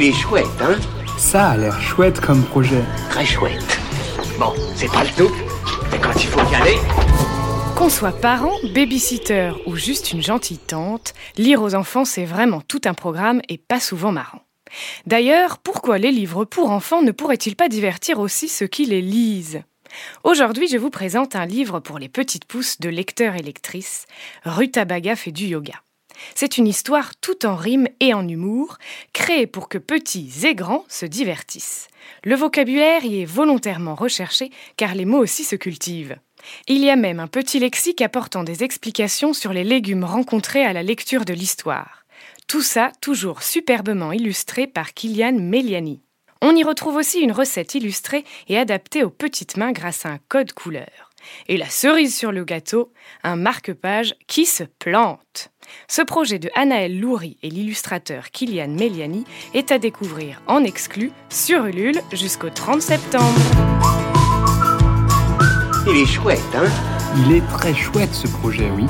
Il est chouette, hein Ça a l'air chouette comme projet. Très chouette. Bon, c'est pas le tout, mais quand il faut y aller... Qu'on soit parent, babysitter ou juste une gentille tante, lire aux enfants c'est vraiment tout un programme et pas souvent marrant. D'ailleurs, pourquoi les livres pour enfants ne pourraient-ils pas divertir aussi ceux qui les lisent? Aujourd'hui, je vous présente un livre pour les petites pousses de lecteurs et lectrices. Rutabaga fait du yoga. C'est une histoire tout en rime et en humour, créée pour que petits et grands se divertissent. Le vocabulaire y est volontairement recherché car les mots aussi se cultivent. Il y a même un petit lexique apportant des explications sur les légumes rencontrés à la lecture de l'histoire. Tout ça toujours superbement illustré par Kylian Meliani. On y retrouve aussi une recette illustrée et adaptée aux petites mains grâce à un code couleur. Et la cerise sur le gâteau, un marque-page qui se plante. Ce projet de Anaël Loury et l'illustrateur Kylian Meliani est à découvrir en exclu sur Ulule jusqu'au 30 septembre. Il est chouette, hein? Il est très chouette ce projet, oui.